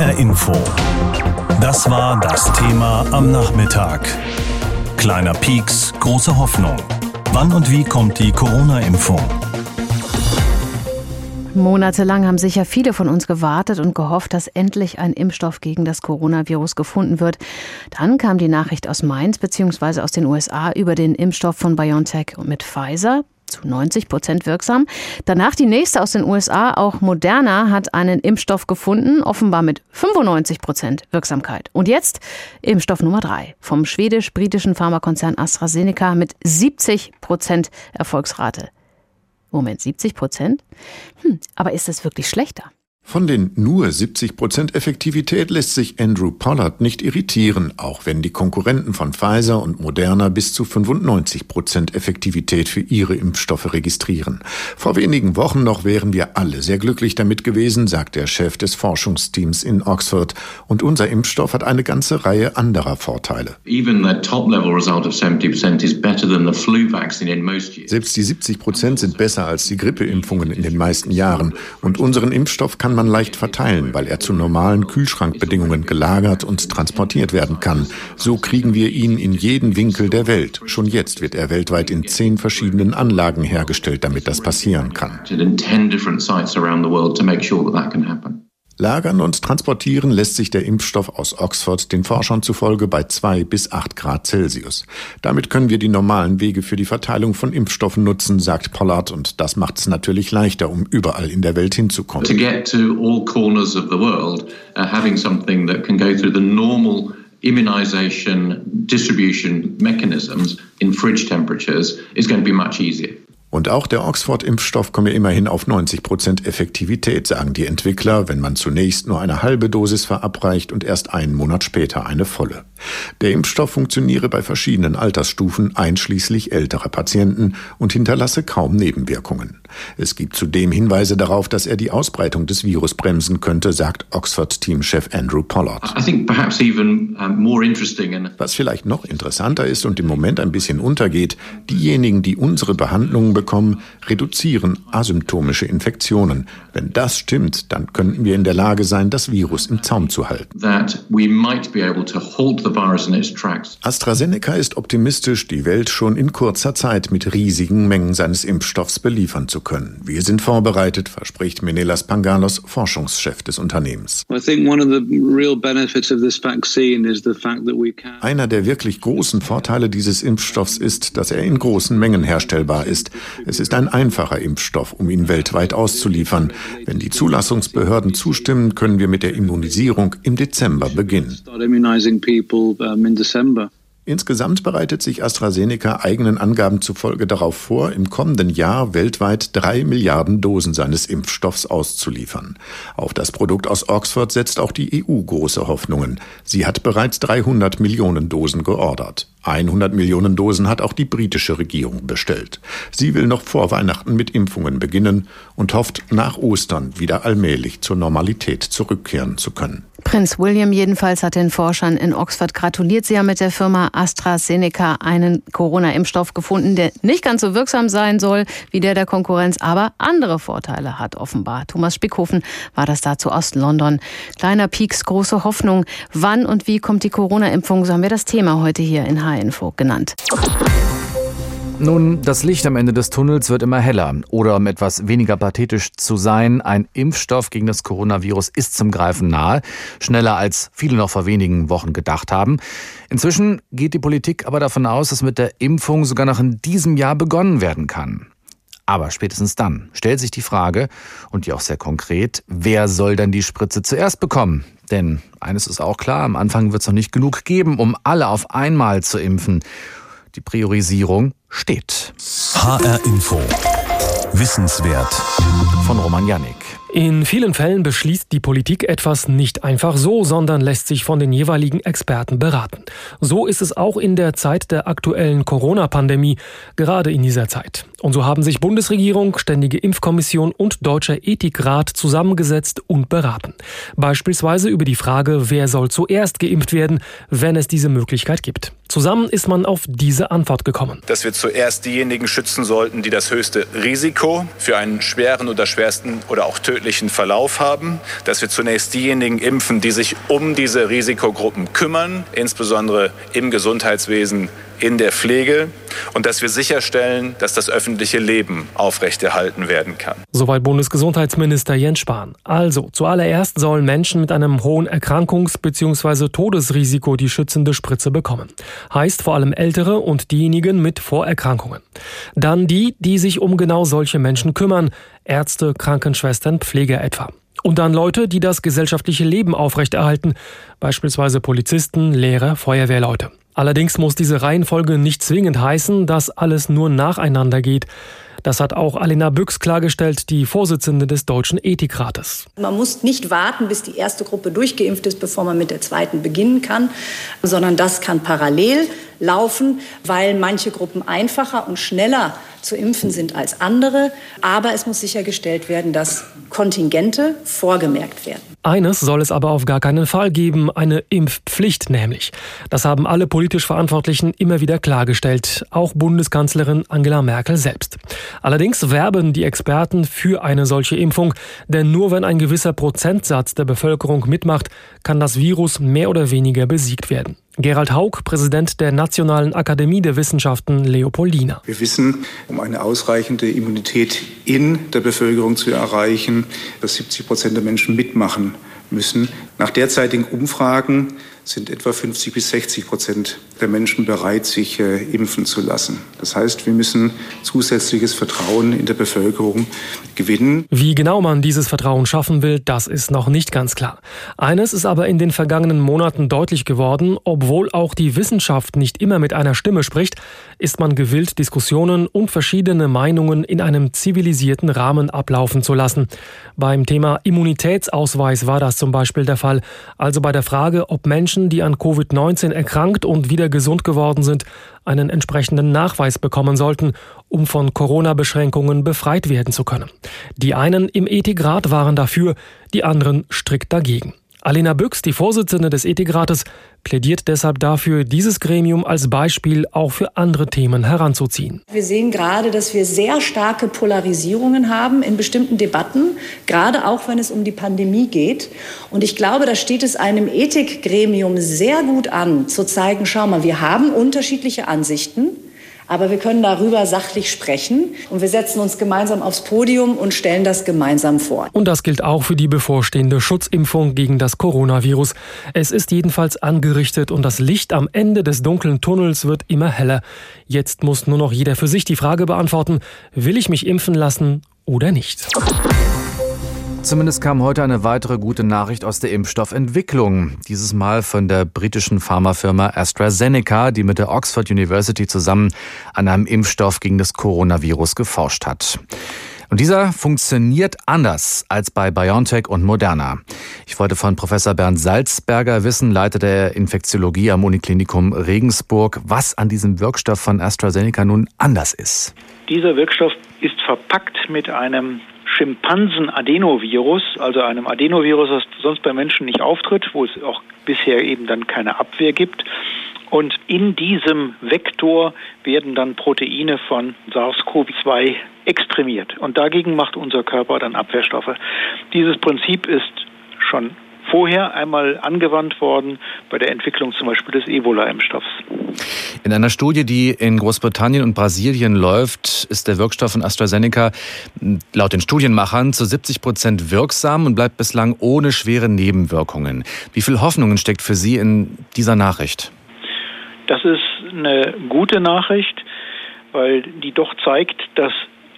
HR Info. Das war das Thema am Nachmittag. Kleiner Pieks, große Hoffnung. Wann und wie kommt die Corona-Impfung? Monatelang haben sicher viele von uns gewartet und gehofft, dass endlich ein Impfstoff gegen das Coronavirus gefunden wird. Dann kam die Nachricht aus Mainz bzw. aus den USA über den Impfstoff von BioNTech mit Pfizer zu 90 Prozent wirksam. Danach die nächste aus den USA, auch Moderna, hat einen Impfstoff gefunden, offenbar mit 95 Prozent Wirksamkeit. Und jetzt Impfstoff Nummer drei vom schwedisch-britischen Pharmakonzern AstraZeneca mit 70 Prozent Erfolgsrate. Moment, 70 Prozent? Hm, aber ist das wirklich schlechter? Von den nur 70 Prozent Effektivität lässt sich Andrew Pollard nicht irritieren, auch wenn die Konkurrenten von Pfizer und Moderna bis zu 95 Prozent Effektivität für ihre Impfstoffe registrieren. Vor wenigen Wochen noch wären wir alle sehr glücklich damit gewesen, sagt der Chef des Forschungsteams in Oxford. Und unser Impfstoff hat eine ganze Reihe anderer Vorteile. Selbst die 70 Prozent sind besser als die Grippeimpfungen in den meisten Jahren. Und unseren Impfstoff kann man man leicht verteilen, weil er zu normalen Kühlschrankbedingungen gelagert und transportiert werden kann. So kriegen wir ihn in jeden Winkel der Welt. Schon jetzt wird er weltweit in zehn verschiedenen Anlagen hergestellt, damit das passieren kann. Lagern und transportieren lässt sich der Impfstoff aus Oxford den Forschern zufolge bei zwei bis acht Grad Celsius. Damit können wir die normalen Wege für die Verteilung von Impfstoffen nutzen, sagt Pollard, und das macht es natürlich leichter, um überall in der Welt hinzukommen. To get to all corners of the world, uh, having something that can go through the normal immunization distribution mechanisms in fridge temperatures is going to be much easier. Und auch der Oxford-Impfstoff komme immerhin auf 90 Prozent Effektivität, sagen die Entwickler, wenn man zunächst nur eine halbe Dosis verabreicht und erst einen Monat später eine volle. Der Impfstoff funktioniere bei verschiedenen Altersstufen, einschließlich älterer Patienten, und hinterlasse kaum Nebenwirkungen. Es gibt zudem Hinweise darauf, dass er die Ausbreitung des Virus bremsen könnte, sagt Oxford-Teamchef Andrew Pollard. Was vielleicht noch interessanter ist und im Moment ein bisschen untergeht, diejenigen, die unsere Behandlungen bekommen, reduzieren asymptomische Infektionen. Wenn das stimmt, dann könnten wir in der Lage sein, das Virus im Zaum zu halten. AstraZeneca ist optimistisch, die Welt schon in kurzer Zeit mit riesigen Mengen seines Impfstoffs beliefern zu können. Wir sind vorbereitet, verspricht Menelas Pangalos, Forschungschef des Unternehmens. Einer der wirklich großen Vorteile dieses Impfstoffs ist, dass er in großen Mengen herstellbar ist. Es ist ein einfacher Impfstoff, um ihn weltweit auszuliefern. Wenn die Zulassungsbehörden zustimmen, können wir mit der Immunisierung im Dezember beginnen. Insgesamt bereitet sich AstraZeneca eigenen Angaben zufolge darauf vor, im kommenden Jahr weltweit drei Milliarden Dosen seines Impfstoffs auszuliefern. Auf das Produkt aus Oxford setzt auch die EU große Hoffnungen. Sie hat bereits 300 Millionen Dosen geordert. 100 Millionen Dosen hat auch die britische Regierung bestellt. Sie will noch vor Weihnachten mit Impfungen beginnen und hofft, nach Ostern wieder allmählich zur Normalität zurückkehren zu können. Prinz William jedenfalls hat den Forschern in Oxford gratuliert. Sie haben mit der Firma AstraZeneca einen Corona-Impfstoff gefunden, der nicht ganz so wirksam sein soll wie der der Konkurrenz, aber andere Vorteile hat offenbar. Thomas Spickhofen war das dazu Ost-London. Kleiner Pieks, große Hoffnung. Wann und wie kommt die Corona-Impfung? So haben wir das Thema heute hier in H-Info genannt. Nun, das Licht am Ende des Tunnels wird immer heller. Oder um etwas weniger pathetisch zu sein, ein Impfstoff gegen das Coronavirus ist zum Greifen nahe. Schneller als viele noch vor wenigen Wochen gedacht haben. Inzwischen geht die Politik aber davon aus, dass mit der Impfung sogar noch in diesem Jahr begonnen werden kann. Aber spätestens dann stellt sich die Frage, und die auch sehr konkret, wer soll dann die Spritze zuerst bekommen? Denn eines ist auch klar, am Anfang wird es noch nicht genug geben, um alle auf einmal zu impfen. Die Priorisierung steht. HR Info. Wissenswert. Von Roman Janik. In vielen Fällen beschließt die Politik etwas nicht einfach so, sondern lässt sich von den jeweiligen Experten beraten. So ist es auch in der Zeit der aktuellen Corona-Pandemie, gerade in dieser Zeit. Und so haben sich Bundesregierung, Ständige Impfkommission und Deutscher Ethikrat zusammengesetzt und beraten. Beispielsweise über die Frage, wer soll zuerst geimpft werden, wenn es diese Möglichkeit gibt. Zusammen ist man auf diese Antwort gekommen. Dass wir zuerst diejenigen schützen sollten, die das höchste Risiko für einen schweren oder schwersten oder auch tödlichen Verlauf haben. Dass wir zunächst diejenigen impfen, die sich um diese Risikogruppen kümmern, insbesondere im Gesundheitswesen in der Pflege und dass wir sicherstellen, dass das öffentliche Leben aufrechterhalten werden kann. Soweit Bundesgesundheitsminister Jens Spahn. Also, zuallererst sollen Menschen mit einem hohen Erkrankungs- bzw. Todesrisiko die schützende Spritze bekommen. Heißt vor allem Ältere und diejenigen mit Vorerkrankungen. Dann die, die sich um genau solche Menschen kümmern. Ärzte, Krankenschwestern, Pfleger etwa. Und dann Leute, die das gesellschaftliche Leben aufrechterhalten, beispielsweise Polizisten, Lehrer, Feuerwehrleute. Allerdings muss diese Reihenfolge nicht zwingend heißen, dass alles nur nacheinander geht. Das hat auch Alena Büchs klargestellt, die Vorsitzende des Deutschen Ethikrates. Man muss nicht warten, bis die erste Gruppe durchgeimpft ist, bevor man mit der zweiten beginnen kann, sondern das kann parallel laufen, weil manche Gruppen einfacher und schneller zu impfen sind als andere. Aber es muss sichergestellt werden, dass Kontingente vorgemerkt werden. Eines soll es aber auf gar keinen Fall geben, eine Impfpflicht nämlich. Das haben alle politisch Verantwortlichen immer wieder klargestellt, auch Bundeskanzlerin Angela Merkel selbst. Allerdings werben die Experten für eine solche Impfung, denn nur wenn ein gewisser Prozentsatz der Bevölkerung mitmacht, kann das Virus mehr oder weniger besiegt werden. Gerald Haug, Präsident der Nationalen Akademie der Wissenschaften Leopoldina. Wir wissen, um eine ausreichende Immunität in der Bevölkerung zu erreichen, dass 70 Prozent der Menschen mitmachen müssen. Nach derzeitigen Umfragen sind etwa 50 bis 60 Prozent der Menschen bereit, sich äh, impfen zu lassen. Das heißt, wir müssen zusätzliches Vertrauen in der Bevölkerung gewinnen. Wie genau man dieses Vertrauen schaffen will, das ist noch nicht ganz klar. Eines ist aber in den vergangenen Monaten deutlich geworden, obwohl auch die Wissenschaft nicht immer mit einer Stimme spricht, ist man gewillt, Diskussionen und verschiedene Meinungen in einem zivilisierten Rahmen ablaufen zu lassen. Beim Thema Immunitätsausweis war das zum Beispiel der Fall, also bei der Frage, ob Menschen Menschen, die an Covid-19 erkrankt und wieder gesund geworden sind, einen entsprechenden Nachweis bekommen sollten, um von Corona-Beschränkungen befreit werden zu können. Die einen im Ethikrat waren dafür, die anderen strikt dagegen. Alena Büchs, die Vorsitzende des Ethikrates, plädiert deshalb dafür, dieses Gremium als Beispiel auch für andere Themen heranzuziehen. Wir sehen gerade, dass wir sehr starke Polarisierungen haben in bestimmten Debatten, gerade auch wenn es um die Pandemie geht. Und ich glaube, da steht es einem Ethikgremium sehr gut an, zu zeigen, schau mal, wir haben unterschiedliche Ansichten. Aber wir können darüber sachlich sprechen und wir setzen uns gemeinsam aufs Podium und stellen das gemeinsam vor. Und das gilt auch für die bevorstehende Schutzimpfung gegen das Coronavirus. Es ist jedenfalls angerichtet und das Licht am Ende des dunklen Tunnels wird immer heller. Jetzt muss nur noch jeder für sich die Frage beantworten, will ich mich impfen lassen oder nicht? Zumindest kam heute eine weitere gute Nachricht aus der Impfstoffentwicklung. Dieses Mal von der britischen Pharmafirma AstraZeneca, die mit der Oxford University zusammen an einem Impfstoff gegen das Coronavirus geforscht hat. Und dieser funktioniert anders als bei BioNTech und Moderna. Ich wollte von Professor Bernd Salzberger wissen, Leiter der Infektiologie am Uniklinikum Regensburg, was an diesem Wirkstoff von AstraZeneca nun anders ist. Dieser Wirkstoff ist verpackt mit einem Schimpansen-Adenovirus, also einem Adenovirus, das sonst bei Menschen nicht auftritt, wo es auch bisher eben dann keine Abwehr gibt. Und in diesem Vektor werden dann Proteine von SARS-CoV-2 extremiert. Und dagegen macht unser Körper dann Abwehrstoffe. Dieses Prinzip ist schon vorher einmal angewandt worden bei der Entwicklung zum Beispiel des Ebola-Impfstoffs. In einer Studie, die in Großbritannien und Brasilien läuft, ist der Wirkstoff von AstraZeneca laut den Studienmachern zu 70 Prozent wirksam und bleibt bislang ohne schwere Nebenwirkungen. Wie viel Hoffnungen steckt für Sie in dieser Nachricht? Das ist eine gute Nachricht, weil die doch zeigt, dass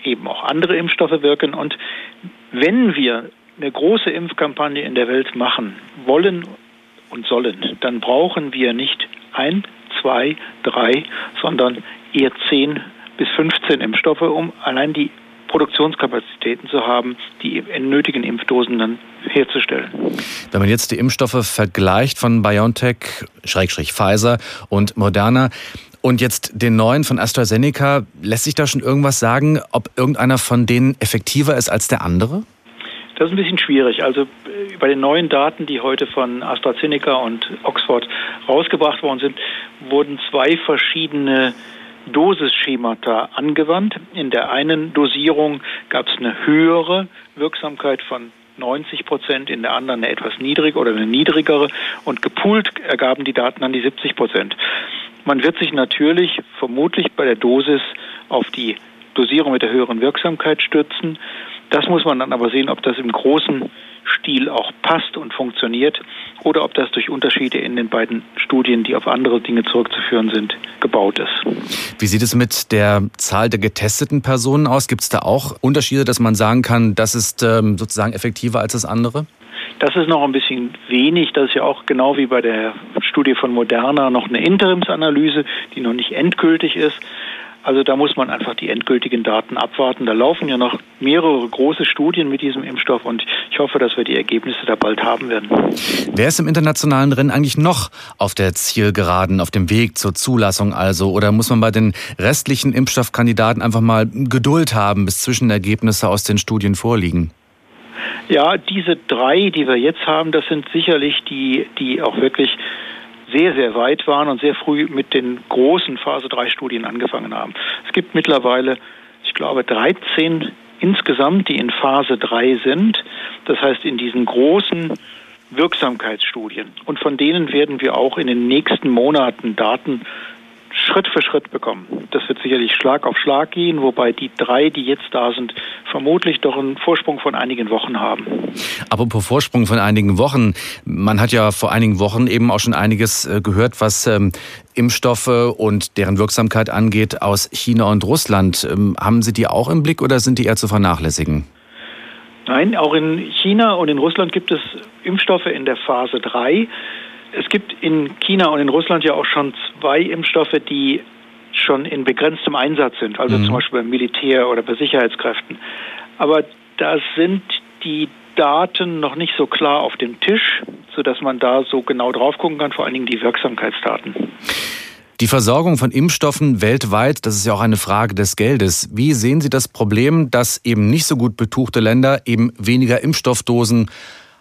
eben auch andere Impfstoffe wirken. Und wenn wir eine große Impfkampagne in der Welt machen wollen und sollen, dann brauchen wir nicht ein, zwei, drei, sondern eher zehn bis 15 Impfstoffe, um allein die Produktionskapazitäten zu haben, die nötigen Impfdosen dann herzustellen. Wenn man jetzt die Impfstoffe vergleicht von BioNTech, Schrägstrich Pfizer und Moderna, und jetzt den neuen von AstraZeneca, lässt sich da schon irgendwas sagen, ob irgendeiner von denen effektiver ist als der andere? Das ist ein bisschen schwierig. Also äh, bei den neuen Daten, die heute von AstraZeneca und Oxford rausgebracht worden sind, wurden zwei verschiedene Dosisschemata angewandt. In der einen Dosierung gab es eine höhere Wirksamkeit von 90 Prozent, in der anderen eine etwas niedrige oder eine niedrigere und gepoolt ergaben die Daten dann die 70 Prozent. Man wird sich natürlich vermutlich bei der Dosis auf die Dosierung mit der höheren Wirksamkeit stützen. Das muss man dann aber sehen, ob das im großen Stil auch passt und funktioniert oder ob das durch Unterschiede in den beiden Studien, die auf andere Dinge zurückzuführen sind, gebaut ist. Wie sieht es mit der Zahl der getesteten Personen aus? Gibt es da auch Unterschiede, dass man sagen kann, das ist ähm, sozusagen effektiver als das andere? Das ist noch ein bisschen wenig. Das ist ja auch genau wie bei der Studie von Moderna noch eine Interimsanalyse, die noch nicht endgültig ist. Also da muss man einfach die endgültigen Daten abwarten. Da laufen ja noch mehrere große Studien mit diesem Impfstoff und ich hoffe, dass wir die Ergebnisse da bald haben werden. Wer ist im internationalen Rennen eigentlich noch auf der Zielgeraden, auf dem Weg zur Zulassung also? Oder muss man bei den restlichen Impfstoffkandidaten einfach mal Geduld haben, bis Zwischenergebnisse aus den Studien vorliegen? Ja, diese drei, die wir jetzt haben, das sind sicherlich die, die auch wirklich sehr, sehr weit waren und sehr früh mit den großen Phase 3 Studien angefangen haben. Es gibt mittlerweile, ich glaube, 13 insgesamt, die in Phase 3 sind. Das heißt, in diesen großen Wirksamkeitsstudien. Und von denen werden wir auch in den nächsten Monaten Daten Schritt für Schritt bekommen. Das wird sicherlich Schlag auf Schlag gehen, wobei die drei, die jetzt da sind, vermutlich doch einen Vorsprung von einigen Wochen haben. Aber pro Vorsprung von einigen Wochen, man hat ja vor einigen Wochen eben auch schon einiges äh, gehört, was ähm, Impfstoffe und deren Wirksamkeit angeht aus China und Russland. Ähm, haben Sie die auch im Blick oder sind die eher zu vernachlässigen? Nein, auch in China und in Russland gibt es Impfstoffe in der Phase 3. Es gibt in China und in Russland ja auch schon zwei Impfstoffe, die schon in begrenztem Einsatz sind, also mhm. zum Beispiel beim Militär oder bei Sicherheitskräften. Aber da sind die Daten noch nicht so klar auf dem Tisch, sodass man da so genau drauf gucken kann, vor allen Dingen die Wirksamkeitsdaten. Die Versorgung von Impfstoffen weltweit, das ist ja auch eine Frage des Geldes. Wie sehen Sie das Problem, dass eben nicht so gut betuchte Länder eben weniger Impfstoffdosen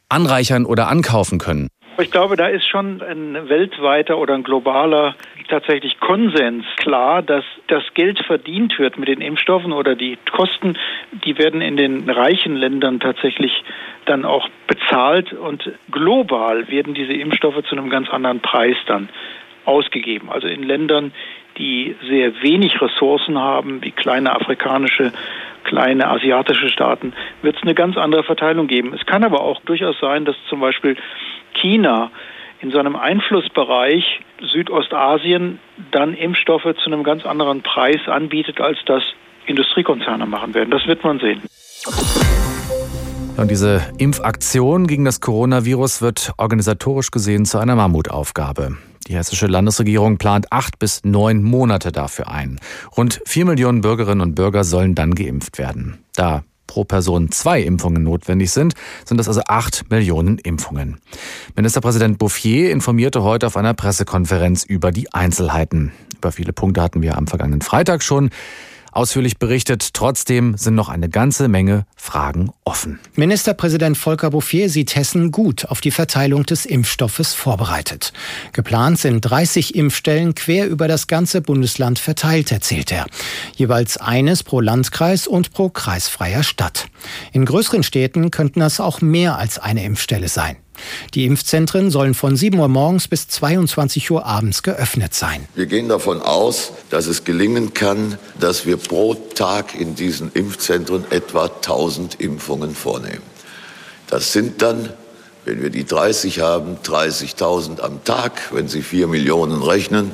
anreichern oder ankaufen können? Ich glaube, da ist schon ein weltweiter oder ein globaler tatsächlich Konsens klar, dass das Geld verdient wird mit den Impfstoffen oder die Kosten, die werden in den reichen Ländern tatsächlich dann auch bezahlt und global werden diese Impfstoffe zu einem ganz anderen Preis dann ausgegeben. Also in Ländern, die sehr wenig Ressourcen haben, wie kleine afrikanische, kleine asiatische Staaten, wird es eine ganz andere Verteilung geben. Es kann aber auch durchaus sein, dass zum Beispiel China in seinem Einflussbereich Südostasien dann Impfstoffe zu einem ganz anderen Preis anbietet, als das Industriekonzerne machen werden. Das wird man sehen. Und diese Impfaktion gegen das Coronavirus wird organisatorisch gesehen zu einer Mammutaufgabe. Die hessische Landesregierung plant acht bis neun Monate dafür ein. Rund vier Millionen Bürgerinnen und Bürger sollen dann geimpft werden. Da pro Person zwei Impfungen notwendig sind, sind das also acht Millionen Impfungen. Ministerpräsident Bouffier informierte heute auf einer Pressekonferenz über die Einzelheiten. Über viele Punkte hatten wir am vergangenen Freitag schon ausführlich berichtet. Trotzdem sind noch eine ganze Menge Fragen offen. Ministerpräsident Volker Bouffier sieht Hessen gut auf die Verteilung des Impfstoffes vorbereitet. Geplant sind 30 Impfstellen quer über das ganze Bundesland verteilt, erzählt er. Jeweils eines pro Landkreis und pro kreisfreier Stadt. In größeren Städten könnten das auch mehr als eine Impfstelle sein. Die Impfzentren sollen von 7 Uhr morgens bis 22 Uhr abends geöffnet sein. Wir gehen davon aus, dass es gelingen kann, dass wir pro Tag in diesen Impfzentren etwa 1000 Impfungen vornehmen. Das sind dann, wenn wir die 30 haben, 30.000 am Tag. Wenn Sie 4 Millionen rechnen,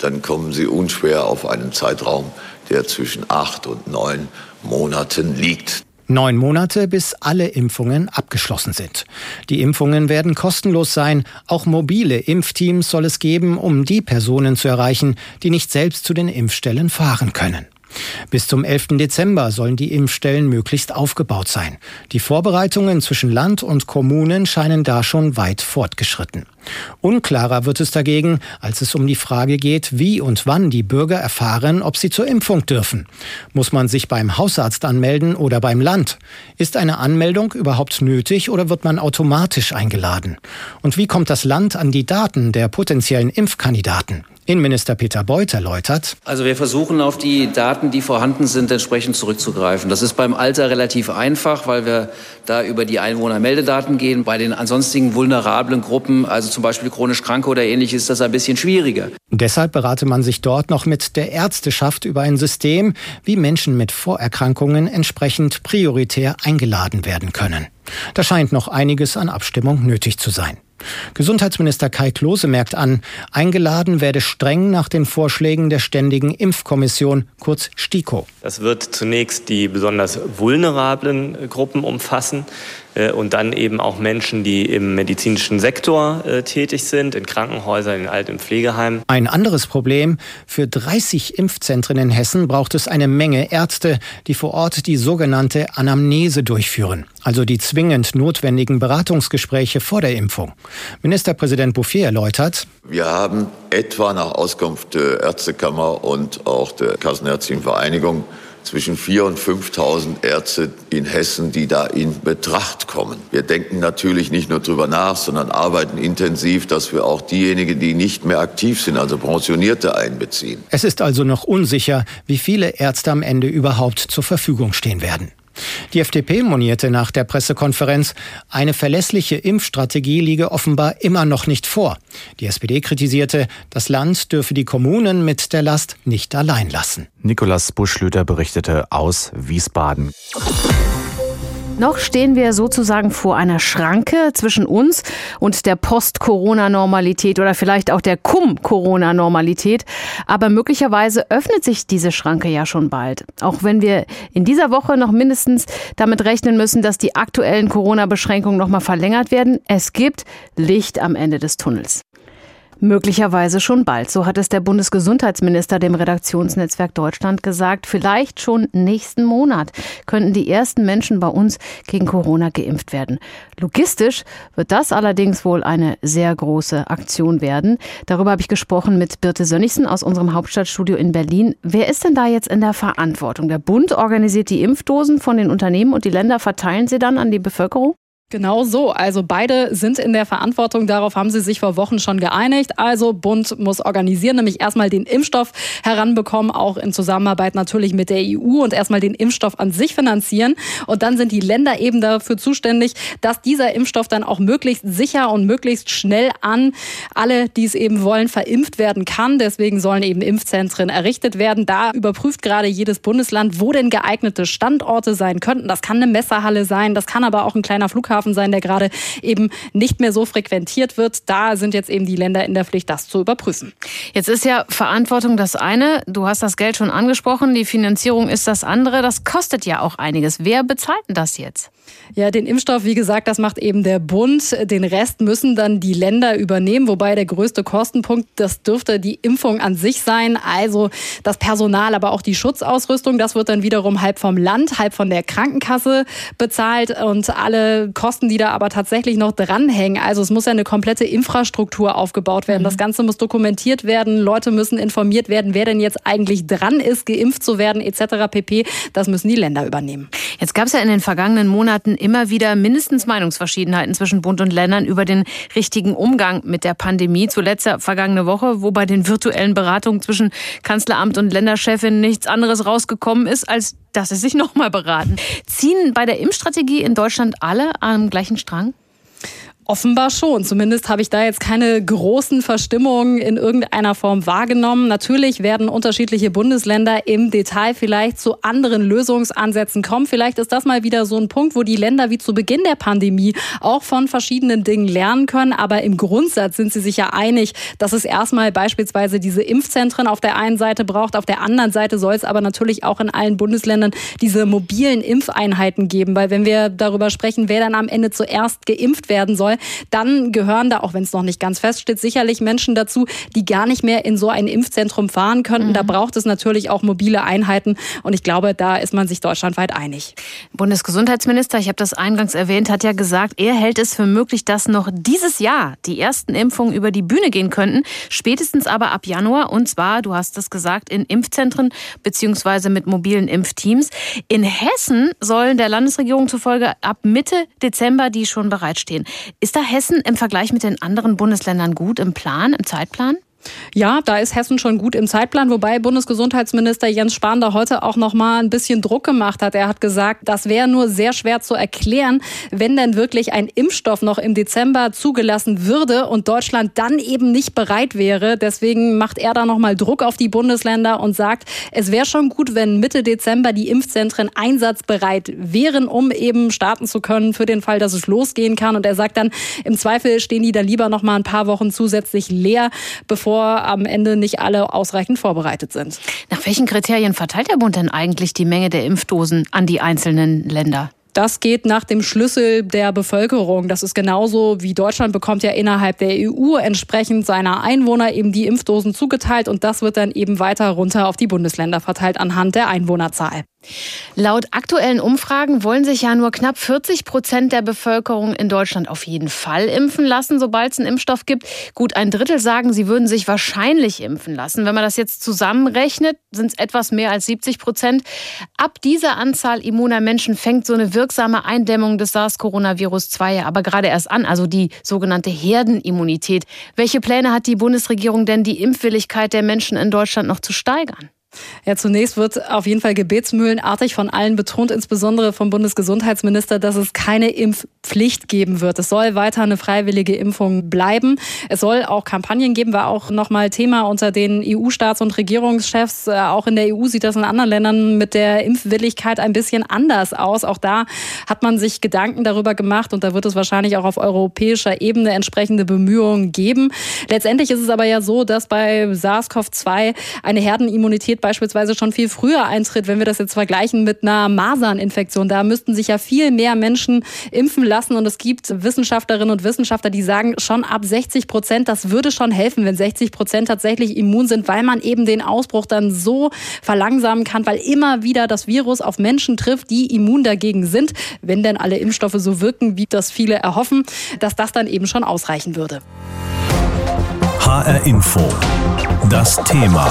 dann kommen Sie unschwer auf einen Zeitraum, der zwischen 8 und 9 Monaten liegt. Neun Monate, bis alle Impfungen abgeschlossen sind. Die Impfungen werden kostenlos sein. Auch mobile Impfteams soll es geben, um die Personen zu erreichen, die nicht selbst zu den Impfstellen fahren können. Bis zum 11. Dezember sollen die Impfstellen möglichst aufgebaut sein. Die Vorbereitungen zwischen Land und Kommunen scheinen da schon weit fortgeschritten. Unklarer wird es dagegen, als es um die Frage geht, wie und wann die Bürger erfahren, ob sie zur Impfung dürfen. Muss man sich beim Hausarzt anmelden oder beim Land? Ist eine Anmeldung überhaupt nötig oder wird man automatisch eingeladen? Und wie kommt das Land an die Daten der potenziellen Impfkandidaten? Innenminister Peter Beuth erläutert. Also wir versuchen auf die Daten, die vorhanden sind, entsprechend zurückzugreifen. Das ist beim Alter relativ einfach, weil wir da über die Einwohnermeldedaten gehen. Bei den ansonsten vulnerablen Gruppen, also zum Beispiel chronisch Kranke oder ähnliches, ist das ein bisschen schwieriger. Deshalb berate man sich dort noch mit der Ärzteschaft über ein System, wie Menschen mit Vorerkrankungen entsprechend prioritär eingeladen werden können. Da scheint noch einiges an Abstimmung nötig zu sein. Gesundheitsminister Kai Klose merkt an, eingeladen werde streng nach den Vorschlägen der Ständigen Impfkommission, kurz STIKO. Das wird zunächst die besonders vulnerablen Gruppen umfassen. Äh, und dann eben auch Menschen, die im medizinischen Sektor äh, tätig sind, in Krankenhäusern, in Alt- und Pflegeheimen. Ein anderes Problem. Für 30 Impfzentren in Hessen braucht es eine Menge Ärzte, die vor Ort die sogenannte Anamnese durchführen, also die zwingend notwendigen Beratungsgespräche vor der Impfung. Ministerpräsident Bouffier erläutert, wir haben etwa nach Auskunft der Ärztekammer und auch der Kassenärztlichen Vereinigung zwischen 4.000 und 5.000 Ärzte in Hessen, die da in Betracht kommen. Wir denken natürlich nicht nur drüber nach, sondern arbeiten intensiv, dass wir auch diejenigen, die nicht mehr aktiv sind, also Pensionierte einbeziehen. Es ist also noch unsicher, wie viele Ärzte am Ende überhaupt zur Verfügung stehen werden. Die FDP monierte nach der Pressekonferenz, eine verlässliche Impfstrategie liege offenbar immer noch nicht vor. Die SPD kritisierte, das Land dürfe die Kommunen mit der Last nicht allein lassen. Nikolas Buschlüter berichtete aus Wiesbaden. Noch stehen wir sozusagen vor einer Schranke zwischen uns und der Post-Corona-Normalität oder vielleicht auch der Cum-Corona-Normalität. Aber möglicherweise öffnet sich diese Schranke ja schon bald. Auch wenn wir in dieser Woche noch mindestens damit rechnen müssen, dass die aktuellen Corona-Beschränkungen nochmal verlängert werden. Es gibt Licht am Ende des Tunnels. Möglicherweise schon bald. So hat es der Bundesgesundheitsminister dem Redaktionsnetzwerk Deutschland gesagt. Vielleicht schon nächsten Monat könnten die ersten Menschen bei uns gegen Corona geimpft werden. Logistisch wird das allerdings wohl eine sehr große Aktion werden. Darüber habe ich gesprochen mit Birte Sönnigsen aus unserem Hauptstadtstudio in Berlin. Wer ist denn da jetzt in der Verantwortung? Der Bund organisiert die Impfdosen von den Unternehmen und die Länder verteilen sie dann an die Bevölkerung? Genau so. Also beide sind in der Verantwortung. Darauf haben sie sich vor Wochen schon geeinigt. Also Bund muss organisieren, nämlich erstmal den Impfstoff heranbekommen, auch in Zusammenarbeit natürlich mit der EU und erstmal den Impfstoff an sich finanzieren. Und dann sind die Länder eben dafür zuständig, dass dieser Impfstoff dann auch möglichst sicher und möglichst schnell an alle, die es eben wollen, verimpft werden kann. Deswegen sollen eben Impfzentren errichtet werden. Da überprüft gerade jedes Bundesland, wo denn geeignete Standorte sein könnten. Das kann eine Messerhalle sein, das kann aber auch ein kleiner Flughafen Flughafen sein, der gerade eben nicht mehr so frequentiert wird. Da sind jetzt eben die Länder in der Pflicht, das zu überprüfen. Jetzt ist ja Verantwortung das eine. Du hast das Geld schon angesprochen. Die Finanzierung ist das andere. Das kostet ja auch einiges. Wer bezahlt denn das jetzt? Ja, den Impfstoff, wie gesagt, das macht eben der Bund. Den Rest müssen dann die Länder übernehmen, wobei der größte Kostenpunkt, das dürfte die Impfung an sich sein, also das Personal, aber auch die Schutzausrüstung. Das wird dann wiederum halb vom Land, halb von der Krankenkasse bezahlt und alle Kosten, die da aber tatsächlich noch dranhängen. Also es muss ja eine komplette Infrastruktur aufgebaut werden. Mhm. Das Ganze muss dokumentiert werden. Leute müssen informiert werden, wer denn jetzt eigentlich dran ist, geimpft zu werden, etc. pp. Das müssen die Länder übernehmen. Jetzt gab es ja in den vergangenen Monaten immer wieder mindestens Meinungsverschiedenheiten zwischen Bund und Ländern über den richtigen Umgang mit der Pandemie. Zuletzt ja vergangene Woche, wo bei den virtuellen Beratungen zwischen Kanzleramt und Länderchefin nichts anderes rausgekommen ist, als dass sie sich nochmal beraten. Ziehen bei der Impfstrategie in Deutschland alle am gleichen Strang? Offenbar schon. Zumindest habe ich da jetzt keine großen Verstimmungen in irgendeiner Form wahrgenommen. Natürlich werden unterschiedliche Bundesländer im Detail vielleicht zu anderen Lösungsansätzen kommen. Vielleicht ist das mal wieder so ein Punkt, wo die Länder wie zu Beginn der Pandemie auch von verschiedenen Dingen lernen können. Aber im Grundsatz sind sie sich ja einig, dass es erstmal beispielsweise diese Impfzentren auf der einen Seite braucht. Auf der anderen Seite soll es aber natürlich auch in allen Bundesländern diese mobilen Impfeinheiten geben. Weil wenn wir darüber sprechen, wer dann am Ende zuerst geimpft werden soll, dann gehören da, auch wenn es noch nicht ganz feststeht, sicherlich Menschen dazu, die gar nicht mehr in so ein Impfzentrum fahren könnten. Mhm. Da braucht es natürlich auch mobile Einheiten und ich glaube, da ist man sich deutschlandweit einig. Bundesgesundheitsminister, ich habe das eingangs erwähnt, hat ja gesagt, er hält es für möglich, dass noch dieses Jahr die ersten Impfungen über die Bühne gehen könnten, spätestens aber ab Januar und zwar, du hast es gesagt, in Impfzentren beziehungsweise mit mobilen Impfteams. In Hessen sollen der Landesregierung zufolge ab Mitte Dezember die schon bereitstehen. Ist da Hessen im Vergleich mit den anderen Bundesländern gut im Plan, im Zeitplan? Ja, da ist Hessen schon gut im Zeitplan, wobei Bundesgesundheitsminister Jens Spahn da heute auch noch mal ein bisschen Druck gemacht hat. Er hat gesagt, das wäre nur sehr schwer zu erklären, wenn denn wirklich ein Impfstoff noch im Dezember zugelassen würde und Deutschland dann eben nicht bereit wäre. Deswegen macht er da noch mal Druck auf die Bundesländer und sagt, es wäre schon gut, wenn Mitte Dezember die Impfzentren einsatzbereit wären, um eben starten zu können für den Fall, dass es losgehen kann. Und er sagt dann, im Zweifel stehen die da lieber noch mal ein paar Wochen zusätzlich leer, bevor bevor am Ende nicht alle ausreichend vorbereitet sind. Nach welchen Kriterien verteilt der Bund denn eigentlich die Menge der Impfdosen an die einzelnen Länder? Das geht nach dem Schlüssel der Bevölkerung. Das ist genauso wie Deutschland bekommt ja innerhalb der EU entsprechend seiner Einwohner eben die Impfdosen zugeteilt und das wird dann eben weiter runter auf die Bundesländer verteilt anhand der Einwohnerzahl. Laut aktuellen Umfragen wollen sich ja nur knapp 40 Prozent der Bevölkerung in Deutschland auf jeden Fall impfen lassen, sobald es einen Impfstoff gibt. Gut ein Drittel sagen, sie würden sich wahrscheinlich impfen lassen. Wenn man das jetzt zusammenrechnet, sind es etwas mehr als 70 Prozent. Ab dieser Anzahl immuner Menschen fängt so eine wirksame Eindämmung des SARS-Coronavirus 2 aber gerade erst an, also die sogenannte Herdenimmunität. Welche Pläne hat die Bundesregierung denn, die Impfwilligkeit der Menschen in Deutschland noch zu steigern? Ja, zunächst wird auf jeden Fall gebetsmühlenartig von allen betont, insbesondere vom Bundesgesundheitsminister, dass es keine Impfpflicht geben wird. Es soll weiter eine freiwillige Impfung bleiben. Es soll auch Kampagnen geben, war auch nochmal Thema unter den EU-Staats- und Regierungschefs. Äh, auch in der EU sieht das in anderen Ländern mit der Impfwilligkeit ein bisschen anders aus. Auch da hat man sich Gedanken darüber gemacht und da wird es wahrscheinlich auch auf europäischer Ebene entsprechende Bemühungen geben. Letztendlich ist es aber ja so, dass bei SARS-CoV-2 eine Herdenimmunität beispielsweise schon viel früher eintritt, wenn wir das jetzt vergleichen mit einer Maserninfektion. Da müssten sich ja viel mehr Menschen impfen lassen und es gibt Wissenschaftlerinnen und Wissenschaftler, die sagen, schon ab 60 Prozent, das würde schon helfen, wenn 60 Prozent tatsächlich immun sind, weil man eben den Ausbruch dann so verlangsamen kann, weil immer wieder das Virus auf Menschen trifft, die immun dagegen sind, wenn denn alle Impfstoffe so wirken, wie das viele erhoffen, dass das dann eben schon ausreichen würde. HR Info. Das Thema.